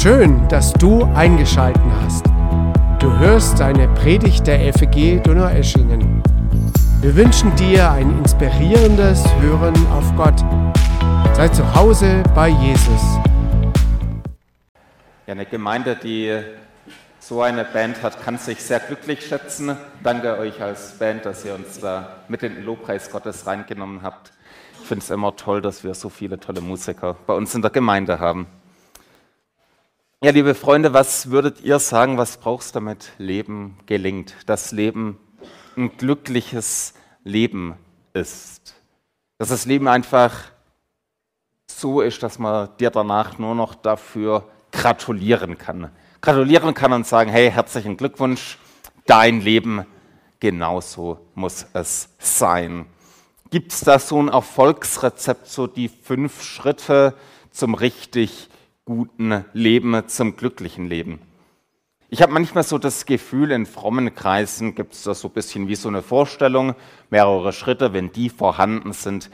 Schön, dass du eingeschalten hast. Du hörst eine Predigt der FEG Donaueschingen. Wir wünschen dir ein inspirierendes Hören auf Gott. Sei zu Hause bei Jesus. Ja, eine Gemeinde, die so eine Band hat, kann sich sehr glücklich schätzen. Danke euch als Band, dass ihr uns da mit in den Lobpreis Gottes reingenommen habt. Ich finde es immer toll, dass wir so viele tolle Musiker bei uns in der Gemeinde haben. Ja, liebe Freunde, was würdet ihr sagen, was brauchst du, damit Leben gelingt? Das Leben ein glückliches Leben ist. Dass das Leben einfach so ist, dass man dir danach nur noch dafür gratulieren kann. Gratulieren kann und sagen, hey, herzlichen Glückwunsch, dein Leben, genauso muss es sein. Gibt es da so ein Erfolgsrezept, so die fünf Schritte zum richtig guten Leben, zum glücklichen Leben. Ich habe manchmal so das Gefühl, in frommen Kreisen gibt es da so ein bisschen wie so eine Vorstellung, mehrere Schritte, wenn die vorhanden sind,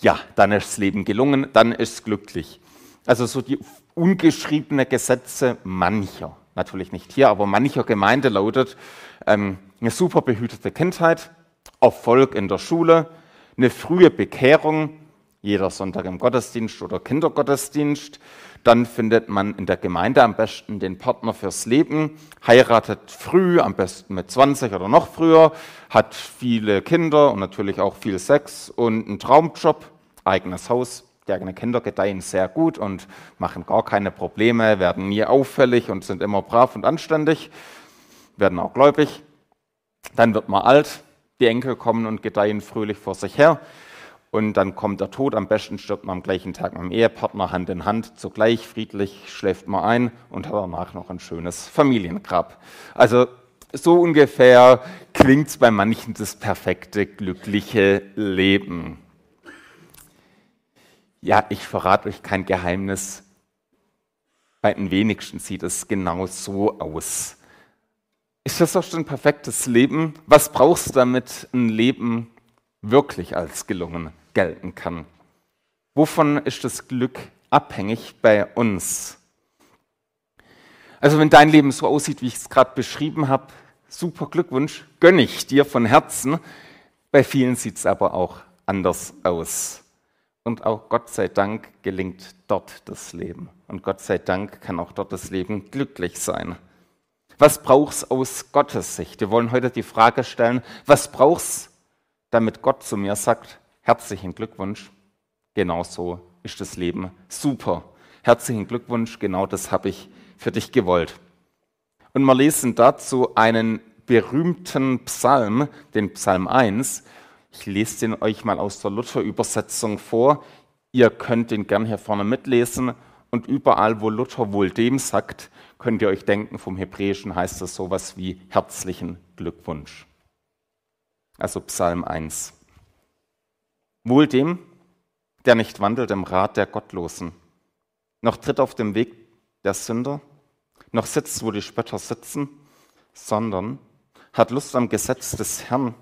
ja, dann ist das Leben gelungen, dann ist es glücklich. Also so die ungeschriebene Gesetze mancher, natürlich nicht hier, aber mancher Gemeinde lautet ähm, eine super behütete Kindheit, Erfolg in der Schule, eine frühe Bekehrung, jeder Sonntag im Gottesdienst oder Kindergottesdienst, dann findet man in der Gemeinde am besten den Partner fürs Leben, heiratet früh, am besten mit 20 oder noch früher, hat viele Kinder und natürlich auch viel Sex und einen Traumjob, eigenes Haus. Die eigenen Kinder gedeihen sehr gut und machen gar keine Probleme, werden nie auffällig und sind immer brav und anständig, werden auch gläubig. Dann wird man alt, die Enkel kommen und gedeihen fröhlich vor sich her und dann kommt der Tod. Am besten stirbt man am gleichen Tag mit dem Ehepartner Hand in Hand. Zugleich friedlich schläft man ein und hat danach noch ein schönes Familiengrab. Also so ungefähr klingt es bei manchen das perfekte, glückliche Leben. Ja, ich verrate euch kein Geheimnis. Bei den wenigsten sieht es genau so aus. Ist das doch schon ein perfektes Leben? Was brauchst du, damit ein Leben wirklich als gelungen gelten kann. Wovon ist das Glück abhängig bei uns? Also wenn dein Leben so aussieht, wie ich es gerade beschrieben habe, super Glückwunsch, gönne ich dir von Herzen. Bei vielen sieht es aber auch anders aus. Und auch Gott sei Dank gelingt dort das Leben. Und Gott sei Dank kann auch dort das Leben glücklich sein. Was brauchst aus Gottes Sicht? Wir wollen heute die Frage stellen, was brauchst damit Gott zu mir sagt, herzlichen Glückwunsch, genau so ist das Leben super. Herzlichen Glückwunsch, genau das habe ich für dich gewollt. Und wir lesen dazu einen berühmten Psalm, den Psalm 1. Ich lese den euch mal aus der Luther-Übersetzung vor. Ihr könnt den gern hier vorne mitlesen. Und überall, wo Luther wohl dem sagt, könnt ihr euch denken, vom Hebräischen heißt das sowas wie herzlichen Glückwunsch also Psalm 1. Wohl dem, der nicht wandelt im Rat der Gottlosen, noch tritt auf dem Weg der Sünder, noch sitzt, wo die Spötter sitzen, sondern hat Lust am Gesetz des Herrn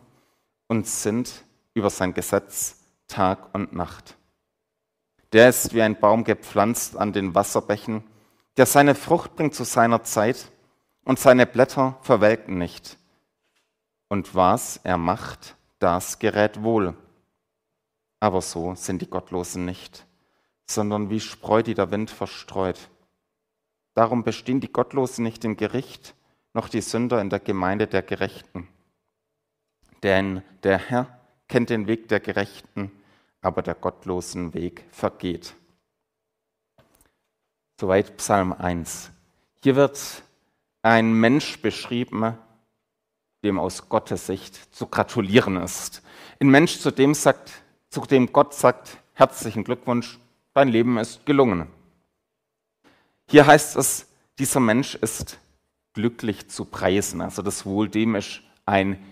und sinnt über sein Gesetz Tag und Nacht. Der ist wie ein Baum gepflanzt an den Wasserbächen, der seine Frucht bringt zu seiner Zeit und seine Blätter verwelken nicht und was er macht, das gerät wohl. Aber so sind die Gottlosen nicht, sondern wie Spreu, die der Wind verstreut. Darum bestehen die Gottlosen nicht im Gericht, noch die Sünder in der Gemeinde der Gerechten. Denn der Herr kennt den Weg der Gerechten, aber der gottlosen Weg vergeht. Soweit Psalm 1. Hier wird ein Mensch beschrieben, dem aus Gottes Sicht zu gratulieren ist. Ein Mensch, zu dem, sagt, zu dem Gott sagt, herzlichen Glückwunsch, dein Leben ist gelungen. Hier heißt es, dieser Mensch ist glücklich zu preisen. Also das Wohl dem ist ein,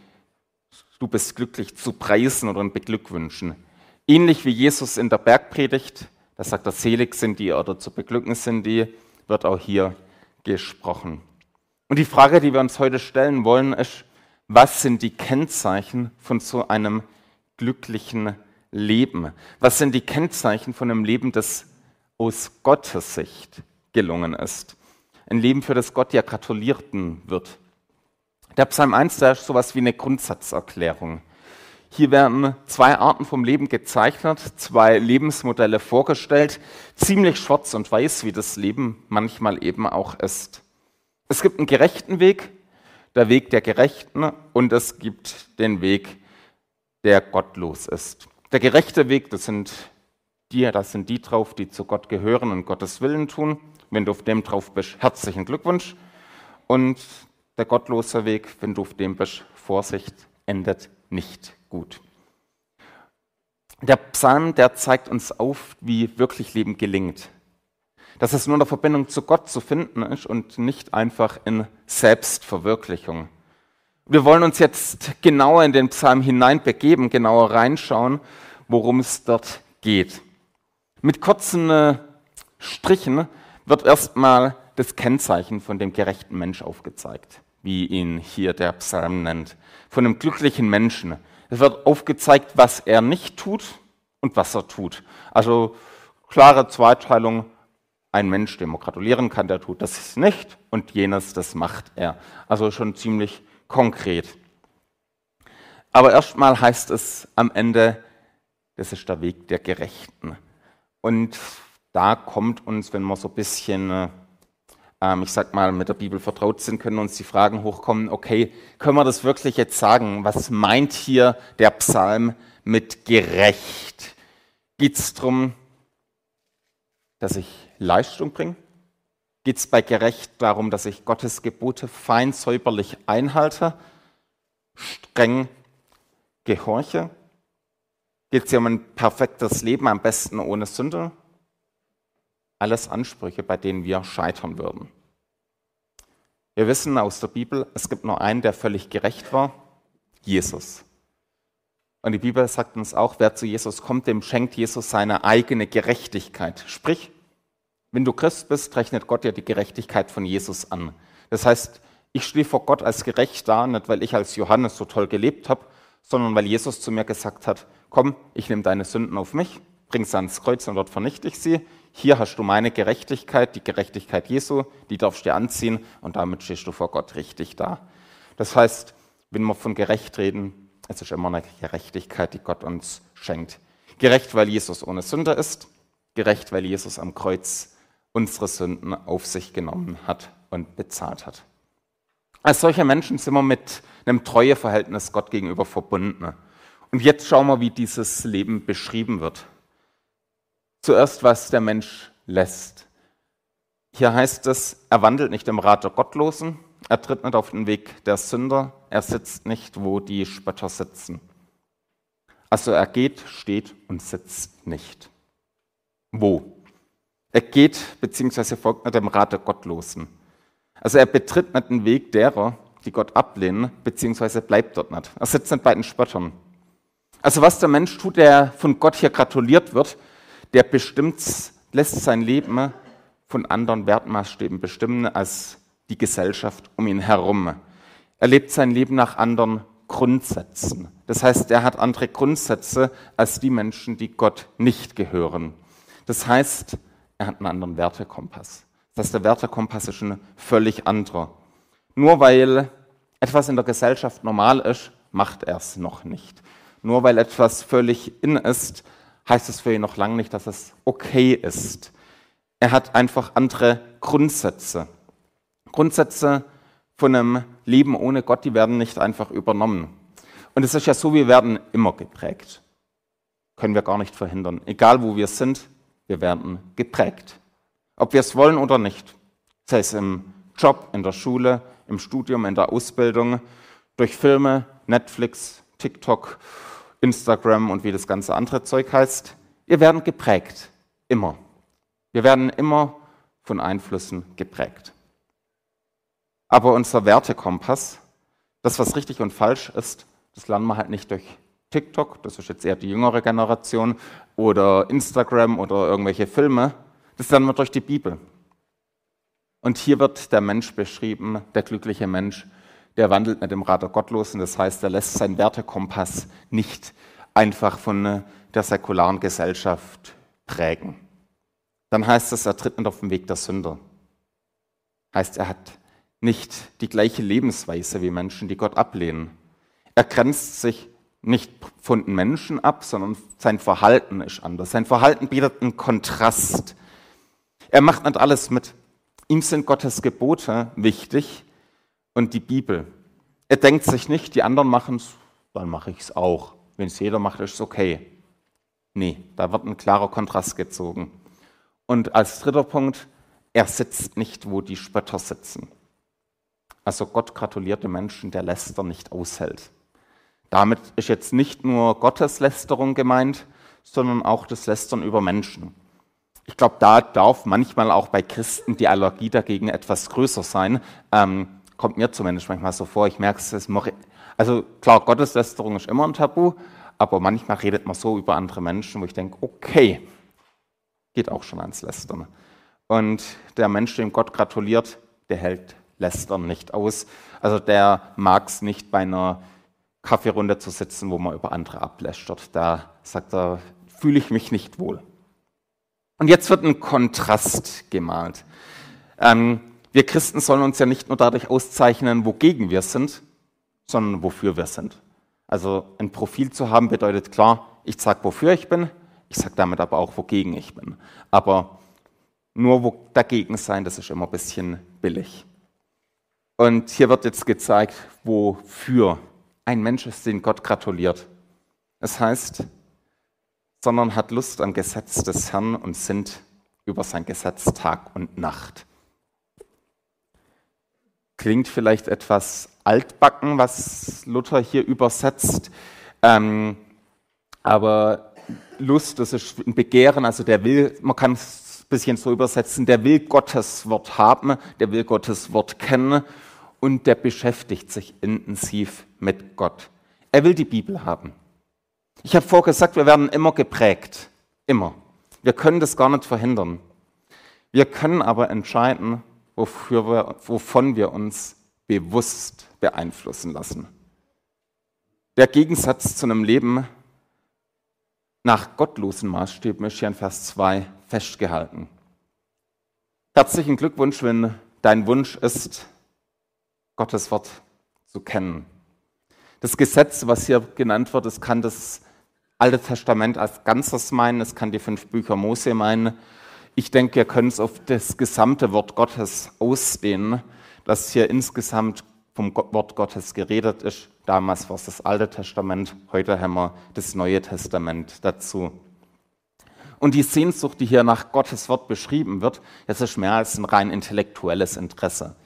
du bist glücklich zu preisen oder ein Beglückwünschen. Ähnlich wie Jesus in der Bergpredigt, da sagt er, selig sind die oder zu beglücken sind die, wird auch hier gesprochen. Und die Frage, die wir uns heute stellen wollen, ist, was sind die Kennzeichen von so einem glücklichen Leben? Was sind die Kennzeichen von einem Leben, das aus Gottes Sicht gelungen ist. Ein Leben, für das Gott ja gratulierten wird. Der Psalm 1, da ist sowas wie eine Grundsatzerklärung. Hier werden zwei Arten vom Leben gezeichnet, zwei Lebensmodelle vorgestellt, ziemlich schwarz und weiß, wie das Leben manchmal eben auch ist. Es gibt einen gerechten Weg, der Weg der Gerechten, und es gibt den Weg, der gottlos ist. Der gerechte Weg, das sind die, das sind die drauf, die zu Gott gehören und Gottes Willen tun. Wenn du auf dem drauf bist, herzlichen Glückwunsch. Und der gottlose Weg, wenn du auf dem bist, Vorsicht, endet nicht gut. Der Psalm, der zeigt uns auf, wie wirklich Leben gelingt. Dass es nur in der Verbindung zu Gott zu finden ist und nicht einfach in Selbstverwirklichung. Wir wollen uns jetzt genauer in den Psalm hineinbegeben, genauer reinschauen, worum es dort geht. Mit kurzen äh, Strichen wird erstmal das Kennzeichen von dem gerechten Mensch aufgezeigt, wie ihn hier der Psalm nennt. Von einem glücklichen Menschen. Es wird aufgezeigt, was er nicht tut und was er tut. Also klare Zweiteilung. Ein Mensch, dem man gratulieren kann, der tut das nicht und jenes, das macht er. Also schon ziemlich konkret. Aber erstmal heißt es am Ende, das ist der Weg der Gerechten. Und da kommt uns, wenn wir so ein bisschen, ähm, ich sag mal, mit der Bibel vertraut sind, können uns die Fragen hochkommen, okay, können wir das wirklich jetzt sagen? Was meint hier der Psalm mit gerecht? Geht es darum, dass ich Leistung bringe? Geht es bei gerecht darum, dass ich Gottes Gebote fein säuberlich einhalte, streng gehorche? Geht es hier um ein perfektes Leben, am besten ohne Sünde? Alles Ansprüche, bei denen wir scheitern würden. Wir wissen aus der Bibel, es gibt nur einen, der völlig gerecht war, Jesus. Und die Bibel sagt uns auch, wer zu Jesus kommt, dem schenkt Jesus seine eigene Gerechtigkeit. Sprich, wenn du Christ bist, rechnet Gott dir die Gerechtigkeit von Jesus an. Das heißt, ich stehe vor Gott als gerecht da, nicht weil ich als Johannes so toll gelebt habe, sondern weil Jesus zu mir gesagt hat, komm, ich nehme deine Sünden auf mich, bring sie ans Kreuz und dort vernichte ich sie. Hier hast du meine Gerechtigkeit, die Gerechtigkeit Jesu, die darfst du dir anziehen und damit stehst du vor Gott richtig da. Das heißt, wenn wir von gerecht reden, es ist immer eine Gerechtigkeit, die Gott uns schenkt. Gerecht, weil Jesus ohne Sünde ist, gerecht, weil Jesus am Kreuz unsere Sünden auf sich genommen hat und bezahlt hat. Als solche Menschen sind wir mit einem Treueverhältnis Gott gegenüber verbunden. Und jetzt schauen wir, wie dieses Leben beschrieben wird. Zuerst, was der Mensch lässt. Hier heißt es, er wandelt nicht im Rat der Gottlosen, er tritt nicht auf den Weg der Sünder, er sitzt nicht, wo die Spötter sitzen. Also er geht, steht und sitzt nicht. Wo? Er geht bzw. folgt nicht dem Rat der Gottlosen. Also er betritt nicht den Weg derer, die Gott ablehnen, beziehungsweise bleibt dort nicht. Er sitzt nicht bei den Spöttern. Also was der Mensch tut, der von Gott hier gratuliert wird, der bestimmt, lässt sein Leben von anderen Wertmaßstäben bestimmen als die Gesellschaft um ihn herum. Er lebt sein Leben nach anderen Grundsätzen. Das heißt, er hat andere Grundsätze als die Menschen, die Gott nicht gehören. Das heißt, er hat einen anderen Wertekompass. Das heißt, der Wertekompass ist ein völlig anderer. Nur weil etwas in der Gesellschaft normal ist, macht er es noch nicht. Nur weil etwas völlig in ist, heißt es für ihn noch lange nicht, dass es okay ist. Er hat einfach andere Grundsätze. Grundsätze von einem Leben ohne Gott, die werden nicht einfach übernommen. Und es ist ja so, wir werden immer geprägt. Können wir gar nicht verhindern. Egal wo wir sind, wir werden geprägt. Ob wir es wollen oder nicht. Sei es im Job, in der Schule, im Studium, in der Ausbildung, durch Filme, Netflix, TikTok, Instagram und wie das ganze andere Zeug heißt. Wir werden geprägt. Immer. Wir werden immer von Einflüssen geprägt. Aber unser Wertekompass, das, was richtig und falsch ist, das lernen wir halt nicht durch TikTok, das ist jetzt eher die jüngere Generation, oder Instagram oder irgendwelche Filme, das lernen wir durch die Bibel. Und hier wird der Mensch beschrieben, der glückliche Mensch, der wandelt mit dem Rat der Gottlosen, das heißt, er lässt seinen Wertekompass nicht einfach von der säkularen Gesellschaft prägen. dann heißt es, er tritt nicht auf den Weg der Sünder. Heißt, er hat nicht die gleiche Lebensweise wie Menschen, die Gott ablehnen. Er grenzt sich nicht von Menschen ab, sondern sein Verhalten ist anders. Sein Verhalten bietet einen Kontrast. Er macht nicht alles mit. Ihm sind Gottes Gebote wichtig und die Bibel. Er denkt sich nicht, die anderen machen es, dann mache ich es auch. Wenn es jeder macht, ist es okay. Nee, da wird ein klarer Kontrast gezogen. Und als dritter Punkt, er sitzt nicht, wo die Spötter sitzen. Also Gott gratuliert dem Menschen, der Läster nicht aushält. Damit ist jetzt nicht nur Gotteslästerung gemeint, sondern auch das Lästern über Menschen. Ich glaube, da darf manchmal auch bei Christen die Allergie dagegen etwas größer sein. Ähm, kommt mir zumindest manchmal so vor. Ich merke es, also klar, Gotteslästerung ist immer ein Tabu, aber manchmal redet man so über andere Menschen, wo ich denke, okay, geht auch schon ans Lästern. Und der Mensch, dem Gott gratuliert, der hält Lästern nicht aus. Also der mag es nicht bei einer Kaffeerunde zu sitzen, wo man über andere ablästert. Da sagt er, fühle ich mich nicht wohl. Und jetzt wird ein Kontrast gemalt. Ähm, wir Christen sollen uns ja nicht nur dadurch auszeichnen, wogegen wir sind, sondern wofür wir sind. Also ein Profil zu haben bedeutet klar, ich sage, wofür ich bin, ich sage damit aber auch, wogegen ich bin. Aber nur wo dagegen sein, das ist immer ein bisschen billig. Und hier wird jetzt gezeigt, wofür ein Mensch ist, den Gott gratuliert. Es heißt, sondern hat Lust am Gesetz des Herrn und sinnt über sein Gesetz Tag und Nacht. Klingt vielleicht etwas altbacken, was Luther hier übersetzt, ähm, aber Lust, das ist ein Begehren, also der will, man kann es ein bisschen so übersetzen, der will Gottes Wort haben, der will Gottes Wort kennen und der beschäftigt sich intensiv mit Gott. Er will die Bibel haben. Ich habe vorher gesagt, wir werden immer geprägt. Immer. Wir können das gar nicht verhindern. Wir können aber entscheiden, wofür wir, wovon wir uns bewusst beeinflussen lassen. Der Gegensatz zu einem Leben nach gottlosen Maßstäben ist hier in Vers 2 festgehalten. Herzlichen Glückwunsch, wenn dein Wunsch ist, Gottes Wort zu kennen. Das Gesetz, was hier genannt wird, es kann das Alte Testament als Ganzes meinen, es kann die fünf Bücher Mose meinen. Ich denke, wir können es auf das gesamte Wort Gottes ausdehnen, dass hier insgesamt vom Wort Gottes geredet ist. Damals war es das Alte Testament, heute haben wir das Neue Testament dazu. Und die Sehnsucht, die hier nach Gottes Wort beschrieben wird, das ist mehr als ein rein intellektuelles Interesse.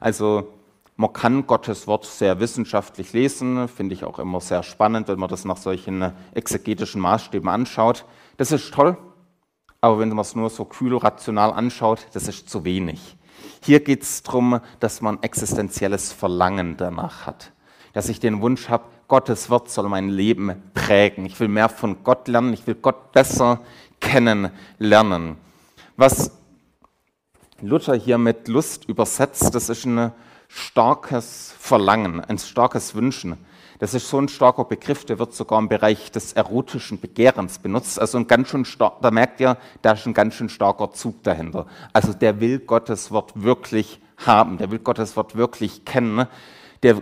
Also man kann Gottes Wort sehr wissenschaftlich lesen, finde ich auch immer sehr spannend, wenn man das nach solchen exegetischen Maßstäben anschaut. Das ist toll, aber wenn man es nur so kühl rational anschaut, das ist zu wenig. Hier geht es darum, dass man existenzielles Verlangen danach hat. Dass ich den Wunsch habe, Gottes Wort soll mein Leben prägen. Ich will mehr von Gott lernen, ich will Gott besser kennenlernen. Was Luther hier mit Lust übersetzt, das ist eine starkes Verlangen, ein starkes Wünschen. Das ist so ein starker Begriff, der wird sogar im Bereich des erotischen Begehrens benutzt. Also ein ganz schön stark, da merkt ihr, da ist ein ganz schön starker Zug dahinter. Also der will Gottes Wort wirklich haben, der will Gottes Wort wirklich kennen. Der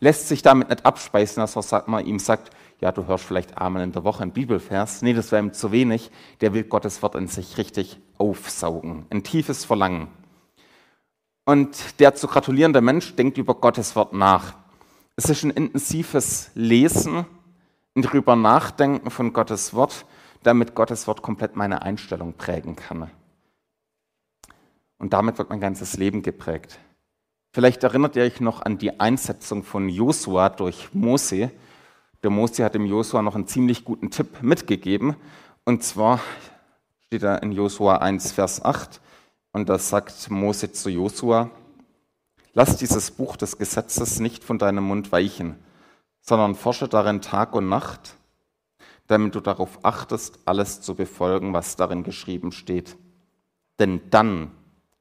lässt sich damit nicht abspeisen, dass man ihm sagt, ja, du hörst vielleicht einmal in der Woche einen Bibelvers. Nee, das wäre ihm zu wenig. Der will Gottes Wort in sich richtig aufsaugen. Ein tiefes Verlangen. Und der zu gratulierende Mensch denkt über Gottes Wort nach. Es ist ein intensives Lesen, ein drüber nachdenken von Gottes Wort, damit Gottes Wort komplett meine Einstellung prägen kann. Und damit wird mein ganzes Leben geprägt. Vielleicht erinnert ihr euch noch an die Einsetzung von Josua durch Mose. Der Mose hat dem Josua noch einen ziemlich guten Tipp mitgegeben. Und zwar steht da in Josua 1, Vers 8, und da sagt Mose zu Josua, lass dieses Buch des Gesetzes nicht von deinem Mund weichen, sondern forsche darin Tag und Nacht, damit du darauf achtest, alles zu befolgen, was darin geschrieben steht. Denn dann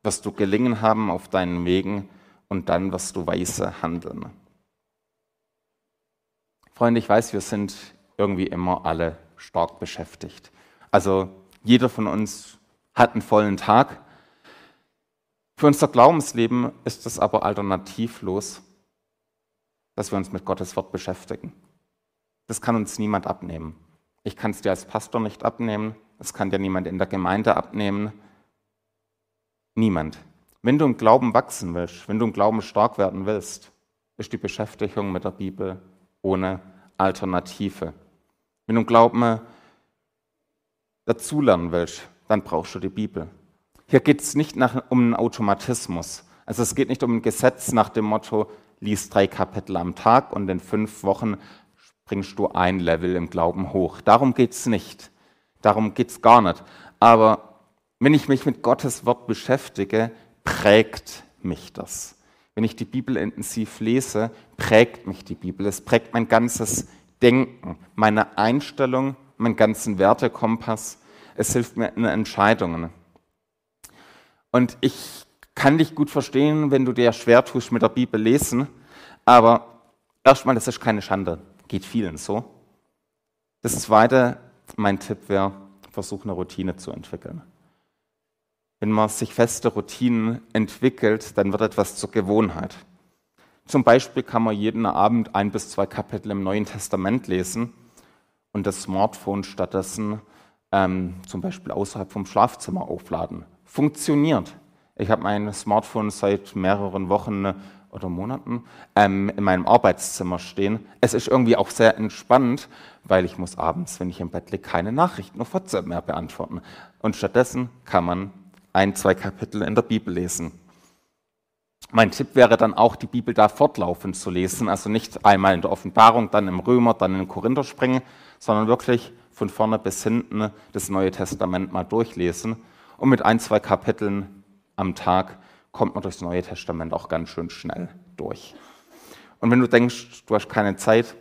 wirst du gelingen haben auf deinen Wegen und dann wirst du weise handeln. Freunde, ich weiß, wir sind irgendwie immer alle stark beschäftigt. Also jeder von uns hat einen vollen Tag. Für unser Glaubensleben ist es aber alternativlos, dass wir uns mit Gottes Wort beschäftigen. Das kann uns niemand abnehmen. Ich kann es dir als Pastor nicht abnehmen, es kann dir niemand in der Gemeinde abnehmen. Niemand. Wenn du im Glauben wachsen willst, wenn du im Glauben stark werden willst, ist die Beschäftigung mit der Bibel ohne Alternative. Wenn du im Glauben dazulernen willst, dann brauchst du die Bibel. Hier geht es nicht nach, um einen Automatismus. Also es geht nicht um ein Gesetz nach dem Motto, lies drei Kapitel am Tag und in fünf Wochen bringst du ein Level im Glauben hoch. Darum geht es nicht. Darum geht es gar nicht. Aber wenn ich mich mit Gottes Wort beschäftige, prägt mich das. Wenn ich die Bibel intensiv lese, prägt mich die Bibel. Es prägt mein ganzes Denken, meine Einstellung, meinen ganzen Wertekompass. Es hilft mir in Entscheidungen. Und ich kann dich gut verstehen, wenn du dir schwer tust mit der Bibel lesen, aber erstmal, das ist keine Schande. Geht vielen so. Das Zweite, mein Tipp wäre, versuch eine Routine zu entwickeln. Wenn man sich feste Routinen entwickelt, dann wird etwas zur Gewohnheit. Zum Beispiel kann man jeden Abend ein bis zwei Kapitel im Neuen Testament lesen und das Smartphone stattdessen ähm, zum Beispiel außerhalb vom Schlafzimmer aufladen. Funktioniert. Ich habe mein Smartphone seit mehreren Wochen oder Monaten ähm, in meinem Arbeitszimmer stehen. Es ist irgendwie auch sehr entspannt, weil ich muss abends, wenn ich im Bett liege, keine Nachrichten auf WhatsApp mehr beantworten. Und stattdessen kann man ein, zwei Kapitel in der Bibel lesen. Mein Tipp wäre dann auch, die Bibel da fortlaufend zu lesen, also nicht einmal in der Offenbarung, dann im Römer, dann in den Korinther springen, sondern wirklich von vorne bis hinten das Neue Testament mal durchlesen. Und mit ein, zwei Kapiteln am Tag kommt man durchs Neue Testament auch ganz schön schnell durch. Und wenn du denkst, du hast keine Zeit,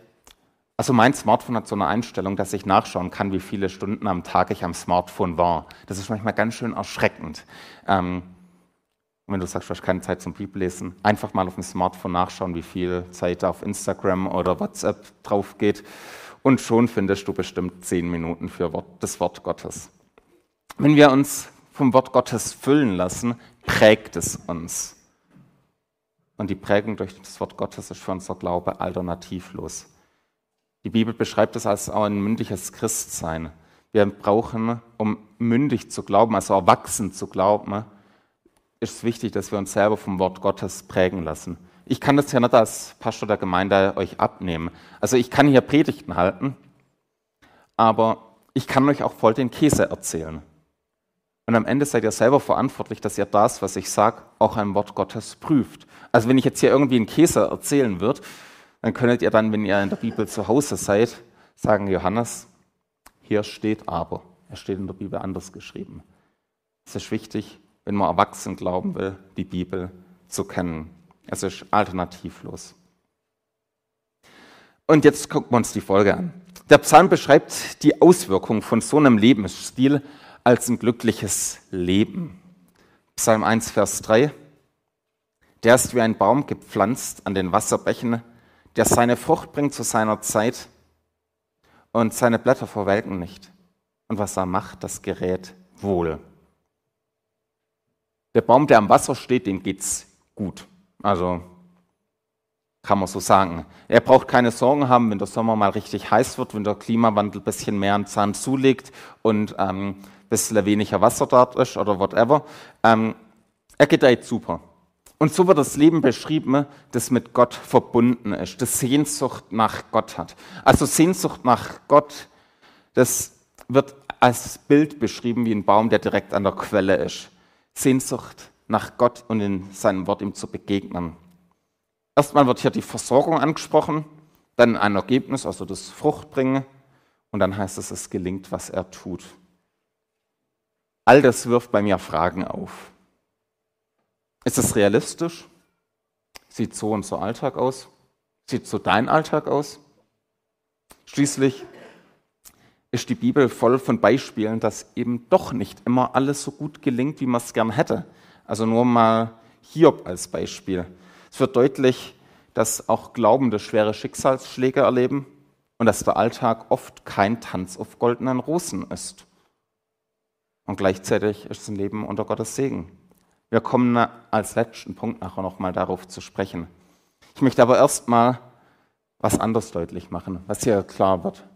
also mein Smartphone hat so eine Einstellung, dass ich nachschauen kann, wie viele Stunden am Tag ich am Smartphone war. Das ist manchmal ganz schön erschreckend. Ähm, und wenn du sagst, du hast keine Zeit zum Bibellesen, einfach mal auf dem Smartphone nachschauen, wie viel Zeit auf Instagram oder WhatsApp drauf geht. Und schon findest du bestimmt zehn Minuten für das Wort Gottes. Wenn wir uns vom Wort Gottes füllen lassen, prägt es uns. Und die Prägung durch das Wort Gottes ist für unser Glaube alternativlos. Die Bibel beschreibt es als auch ein mündliches Christsein. Wir brauchen, um mündig zu glauben, also erwachsen zu glauben, ist es wichtig, dass wir uns selber vom Wort Gottes prägen lassen. Ich kann das ja nicht als Pastor der Gemeinde euch abnehmen. Also ich kann hier Predigten halten, aber ich kann euch auch voll den Käse erzählen. Und am Ende seid ihr selber verantwortlich, dass ihr das, was ich sage, auch ein Wort Gottes prüft. Also wenn ich jetzt hier irgendwie einen Käse erzählen würde, dann könntet ihr dann, wenn ihr in der Bibel zu Hause seid, sagen, Johannes, hier steht aber. Er steht in der Bibel anders geschrieben. Es ist wichtig, wenn man erwachsen glauben will, die Bibel zu kennen. Es ist alternativlos. Und jetzt gucken wir uns die Folge an. Der Psalm beschreibt die Auswirkungen von so einem Lebensstil als ein glückliches Leben. Psalm 1, Vers 3. Der ist wie ein Baum gepflanzt an den Wasserbächen, der seine Frucht bringt zu seiner Zeit und seine Blätter verwelken nicht. Und was er macht, das gerät wohl. Der Baum, der am Wasser steht, dem geht's gut. Also kann man so sagen. Er braucht keine Sorgen haben, wenn der Sommer mal richtig heiß wird, wenn der Klimawandel ein bisschen mehr an Zahn zulegt und ähm, ein bisschen weniger Wasser dort ist oder whatever. Ähm, er gedeiht super. Und so wird das Leben beschrieben, das mit Gott verbunden ist, das Sehnsucht nach Gott hat. Also Sehnsucht nach Gott, das wird als Bild beschrieben wie ein Baum, der direkt an der Quelle ist. Sehnsucht nach Gott und in seinem Wort ihm zu begegnen. Erstmal wird hier die Versorgung angesprochen, dann ein Ergebnis, also das Fruchtbringen, und dann heißt es, es gelingt, was er tut. All das wirft bei mir Fragen auf. Ist es realistisch? Sieht so unser Alltag aus? Sieht so dein Alltag aus? Schließlich ist die Bibel voll von Beispielen, dass eben doch nicht immer alles so gut gelingt, wie man es gern hätte. Also nur mal Hiob als Beispiel. Es wird deutlich, dass auch Glaubende schwere Schicksalsschläge erleben und dass der Alltag oft kein Tanz auf goldenen Rosen ist. Und gleichzeitig ist es ein Leben unter Gottes Segen. Wir kommen als letzten Punkt nachher nochmal darauf zu sprechen. Ich möchte aber erstmal was anderes deutlich machen, was hier klar wird.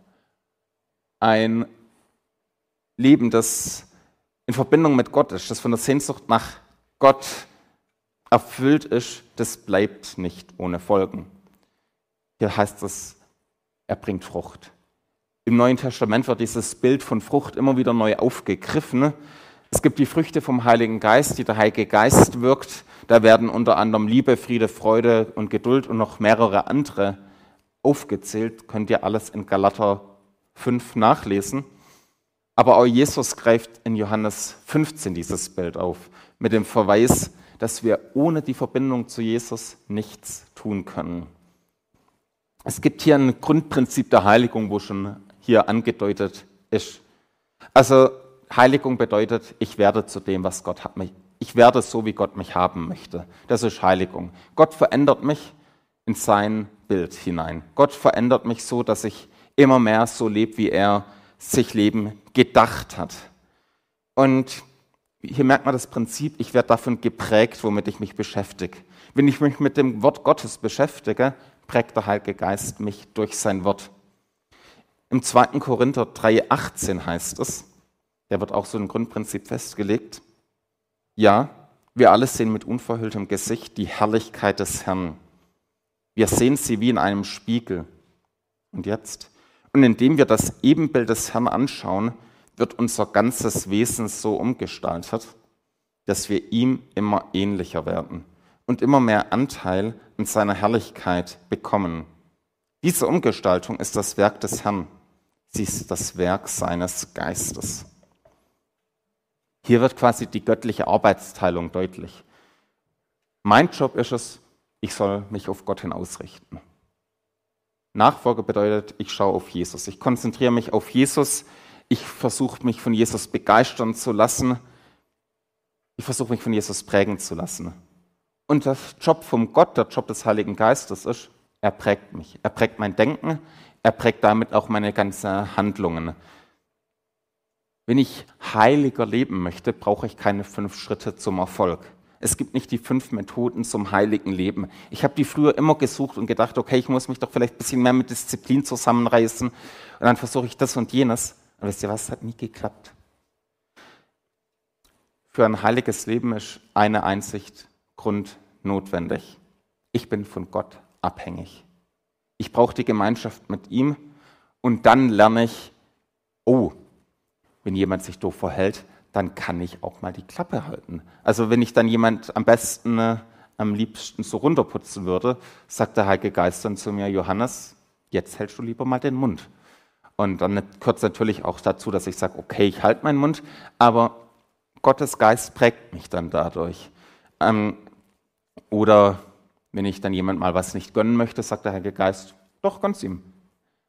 Ein Leben, das in Verbindung mit Gott ist, das von der Sehnsucht nach Gott erfüllt ist, das bleibt nicht ohne Folgen. Hier heißt es, er bringt Frucht. Im Neuen Testament wird dieses Bild von Frucht immer wieder neu aufgegriffen. Es gibt die Früchte vom Heiligen Geist, die der Heilige Geist wirkt. Da werden unter anderem Liebe, Friede, Freude und Geduld und noch mehrere andere aufgezählt. Könnt ihr alles in Galater 5 nachlesen. Aber auch Jesus greift in Johannes 15 dieses Bild auf, mit dem Verweis, dass wir ohne die Verbindung zu Jesus nichts tun können. Es gibt hier ein Grundprinzip der Heiligung, wo schon hier angedeutet ist. Also Heiligung bedeutet, ich werde zu dem, was Gott hat mich. Ich werde so, wie Gott mich haben möchte. Das ist Heiligung. Gott verändert mich in sein Bild hinein. Gott verändert mich so, dass ich immer mehr so lebe, wie er sich Leben gedacht hat. Und hier merkt man das Prinzip, ich werde davon geprägt, womit ich mich beschäftige. Wenn ich mich mit dem Wort Gottes beschäftige, prägt der Heilige Geist mich durch sein Wort. Im 2. Korinther 3,18 heißt es, der wird auch so ein Grundprinzip festgelegt. Ja, wir alle sehen mit unverhülltem Gesicht die Herrlichkeit des Herrn. Wir sehen sie wie in einem Spiegel. Und jetzt? Und indem wir das Ebenbild des Herrn anschauen, wird unser ganzes Wesen so umgestaltet, dass wir ihm immer ähnlicher werden und immer mehr Anteil an seiner Herrlichkeit bekommen. Diese Umgestaltung ist das Werk des Herrn. Sie ist das Werk seines Geistes. Hier wird quasi die göttliche Arbeitsteilung deutlich. Mein Job ist es, ich soll mich auf Gott hin ausrichten. Nachfolge bedeutet, ich schaue auf Jesus. Ich konzentriere mich auf Jesus. Ich versuche mich von Jesus begeistern zu lassen. Ich versuche mich von Jesus prägen zu lassen. Und der Job vom Gott, der Job des Heiligen Geistes ist, er prägt mich. Er prägt mein Denken. Er prägt damit auch meine ganzen Handlungen. Wenn ich heiliger leben möchte, brauche ich keine fünf Schritte zum Erfolg. Es gibt nicht die fünf Methoden zum heiligen Leben. Ich habe die früher immer gesucht und gedacht, okay, ich muss mich doch vielleicht ein bisschen mehr mit Disziplin zusammenreißen und dann versuche ich das und jenes. Und wisst ihr was, hat nie geklappt. Für ein heiliges Leben ist eine Einsicht grundnotwendig. Ich bin von Gott abhängig. Ich brauche die Gemeinschaft mit ihm und dann lerne ich, oh, wenn jemand sich doof verhält, dann kann ich auch mal die Klappe halten. Also wenn ich dann jemand am besten, äh, am liebsten so runterputzen würde, sagt der Heilige Geist dann zu mir, Johannes, jetzt hältst du lieber mal den Mund. Und dann kurz natürlich auch dazu, dass ich sage, okay, ich halte meinen Mund, aber Gottes Geist prägt mich dann dadurch. Ähm, oder wenn ich dann jemand mal was nicht gönnen möchte, sagt der Heilige Geist, doch, gönn's ihm.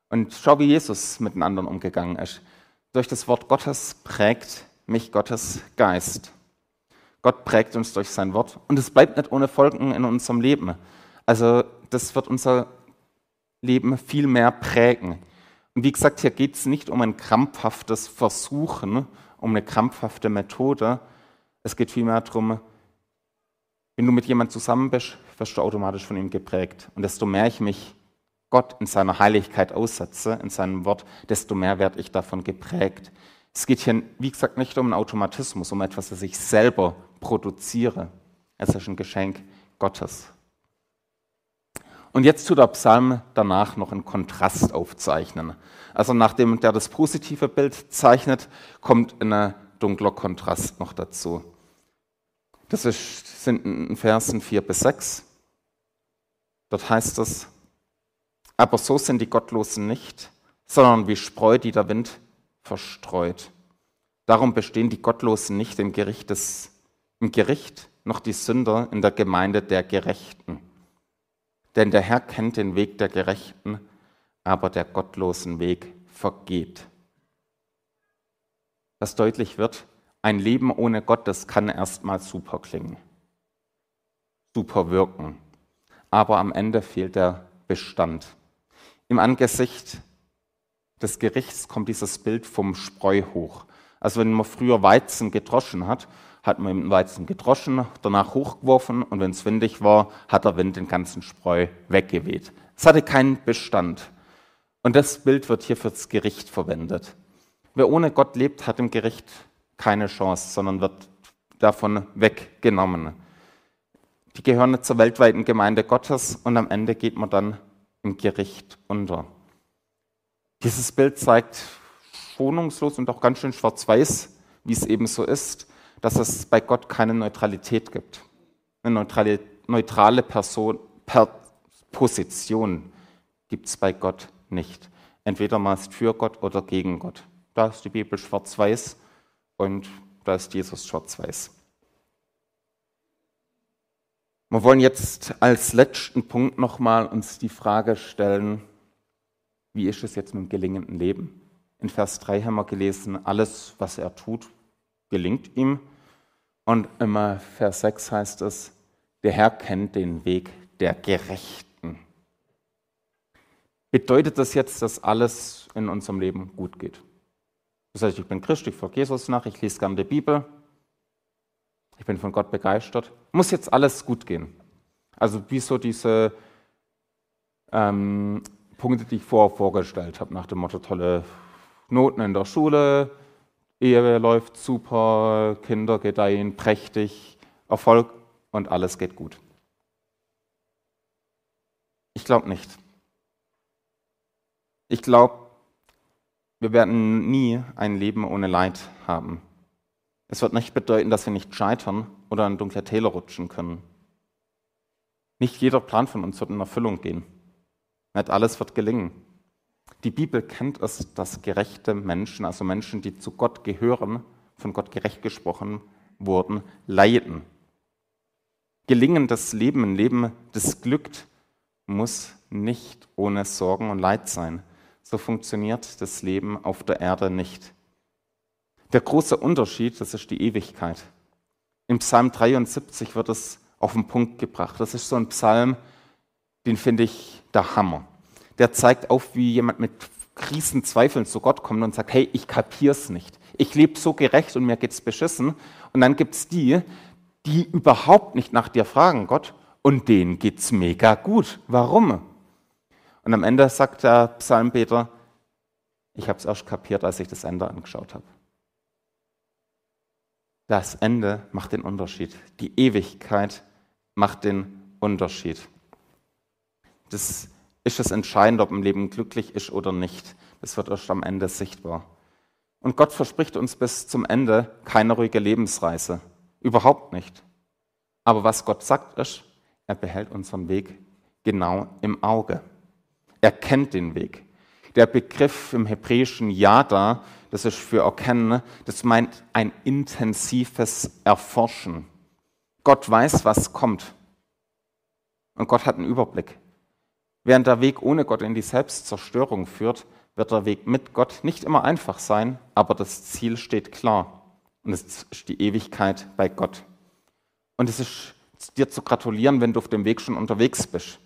Und schau, wie Jesus mit den anderen umgegangen ist. Durch das Wort Gottes prägt mich Gottes Geist. Gott prägt uns durch sein Wort und es bleibt nicht ohne Folgen in unserem Leben. Also das wird unser Leben viel mehr prägen. Und wie gesagt, hier geht es nicht um ein krampfhaftes Versuchen, um eine krampfhafte Methode. Es geht vielmehr darum, wenn du mit jemandem zusammen bist, wirst du automatisch von ihm geprägt. Und desto mehr ich mich Gott in seiner Heiligkeit aussetze, in seinem Wort, desto mehr werde ich davon geprägt. Es geht hier, wie gesagt, nicht um einen Automatismus, um etwas, das ich selber produziere. Es ist ein Geschenk Gottes. Und jetzt tut der Psalm danach noch einen Kontrast aufzeichnen. Also nachdem der das positive Bild zeichnet, kommt ein dunkler Kontrast noch dazu. Das ist, sind in Versen 4 bis 6. Dort heißt es, aber so sind die Gottlosen nicht, sondern wie Spreu, die der Wind verstreut. Darum bestehen die Gottlosen nicht im Gericht, des, im Gericht noch die Sünder in der Gemeinde der Gerechten. Denn der Herr kennt den Weg der Gerechten, aber der gottlosen Weg vergeht. Was deutlich wird, ein Leben ohne Gott, das kann erstmal super klingen, super wirken, aber am Ende fehlt der Bestand. Im Angesicht des Gerichts kommt dieses Bild vom Spreu hoch. Also wenn man früher Weizen gedroschen hat, hat man den Weizen gedroschen, danach hochgeworfen und wenn es windig war, hat der Wind den ganzen Spreu weggeweht. Es hatte keinen Bestand. Und das Bild wird hier fürs Gericht verwendet. Wer ohne Gott lebt, hat im Gericht keine Chance, sondern wird davon weggenommen. Die gehören zur weltweiten Gemeinde Gottes und am Ende geht man dann im Gericht unter. Dieses Bild zeigt schonungslos und auch ganz schön schwarz-weiß, wie es eben so ist, dass es bei Gott keine Neutralität gibt. Eine neutrale, neutrale Person, per Position gibt es bei Gott nicht. Entweder man ist für Gott oder gegen Gott. Da ist die Bibel schwarz-weiß und da ist Jesus schwarz-weiß. Wir wollen jetzt als letzten Punkt nochmal uns die Frage stellen, wie ist es jetzt mit dem gelingenden Leben? In Vers 3 haben wir gelesen, alles, was er tut, gelingt ihm. Und im Vers 6 heißt es, der Herr kennt den Weg der Gerechten. Bedeutet das jetzt, dass alles in unserem Leben gut geht? Das heißt, ich bin Christ, ich folge Jesus nach, ich lese gerne die Bibel, ich bin von Gott begeistert. Muss jetzt alles gut gehen. Also wie so diese ähm, Punkte, die ich vorher vorgestellt habe, nach dem Motto tolle Noten in der Schule, Ehe läuft super, Kinder gedeihen prächtig, Erfolg und alles geht gut. Ich glaube nicht. Ich glaube, wir werden nie ein Leben ohne Leid haben. Es wird nicht bedeuten, dass wir nicht scheitern oder in dunkle Täler rutschen können. Nicht jeder Plan von uns wird in Erfüllung gehen. Nicht alles wird gelingen. Die Bibel kennt es, dass gerechte Menschen, also Menschen, die zu Gott gehören, von Gott gerecht gesprochen wurden, leiden. Gelingendes Leben, ein Leben, das glückt, muss nicht ohne Sorgen und Leid sein. So funktioniert das Leben auf der Erde nicht. Der große Unterschied, das ist die Ewigkeit. Im Psalm 73 wird es auf den Punkt gebracht. Das ist so ein Psalm, den finde ich der Hammer. Der zeigt auf, wie jemand mit Krisenzweifeln zu Gott kommt und sagt, hey, ich kapier's nicht. Ich lebe so gerecht und mir geht's beschissen. Und dann gibt's die, die überhaupt nicht nach dir fragen, Gott, und denen geht's mega gut. Warum? Und am Ende sagt der Psalmbeter, ich habe es erst kapiert, als ich das Ende angeschaut habe. Das Ende macht den Unterschied. Die Ewigkeit macht den Unterschied. Das ist das Entscheidende, ob ein Leben glücklich ist oder nicht. Das wird erst am Ende sichtbar. Und Gott verspricht uns bis zum Ende keine ruhige Lebensreise. Überhaupt nicht. Aber was Gott sagt ist, er behält unseren Weg genau im Auge. Er kennt den Weg. Der Begriff im hebräischen Yada das ist für erkennen, das meint ein intensives Erforschen. Gott weiß, was kommt. Und Gott hat einen Überblick. Während der Weg ohne Gott in die Selbstzerstörung führt, wird der Weg mit Gott nicht immer einfach sein, aber das Ziel steht klar. Und es ist die Ewigkeit bei Gott. Und es ist dir zu gratulieren, wenn du auf dem Weg schon unterwegs bist.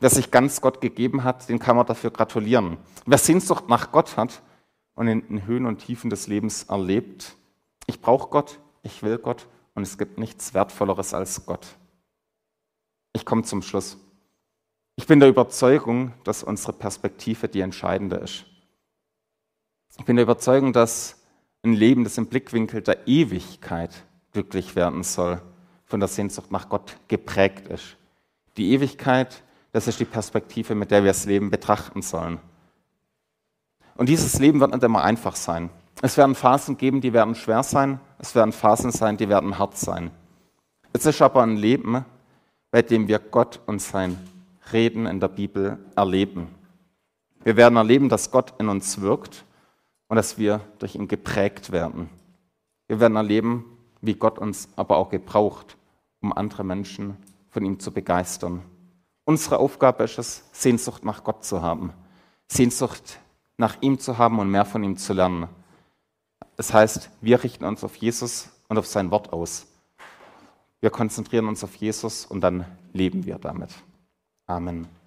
Wer sich ganz Gott gegeben hat, den kann man dafür gratulieren. Wer Sehnsucht nach Gott hat, und in den Höhen und Tiefen des Lebens erlebt. Ich brauche Gott, ich will Gott und es gibt nichts Wertvolleres als Gott. Ich komme zum Schluss. Ich bin der Überzeugung, dass unsere Perspektive die entscheidende ist. Ich bin der Überzeugung, dass ein Leben, das im Blickwinkel der Ewigkeit glücklich werden soll, von der Sehnsucht nach Gott geprägt ist. Die Ewigkeit, das ist die Perspektive, mit der wir das Leben betrachten sollen. Und dieses Leben wird nicht immer einfach sein. Es werden Phasen geben, die werden schwer sein. Es werden Phasen sein, die werden hart sein. Es ist aber ein Leben, bei dem wir Gott und sein Reden in der Bibel erleben. Wir werden erleben, dass Gott in uns wirkt und dass wir durch ihn geprägt werden. Wir werden erleben, wie Gott uns aber auch gebraucht, um andere Menschen von ihm zu begeistern. Unsere Aufgabe ist es, Sehnsucht nach Gott zu haben. Sehnsucht nach ihm zu haben und mehr von ihm zu lernen. Das heißt, wir richten uns auf Jesus und auf sein Wort aus. Wir konzentrieren uns auf Jesus und dann leben wir damit. Amen.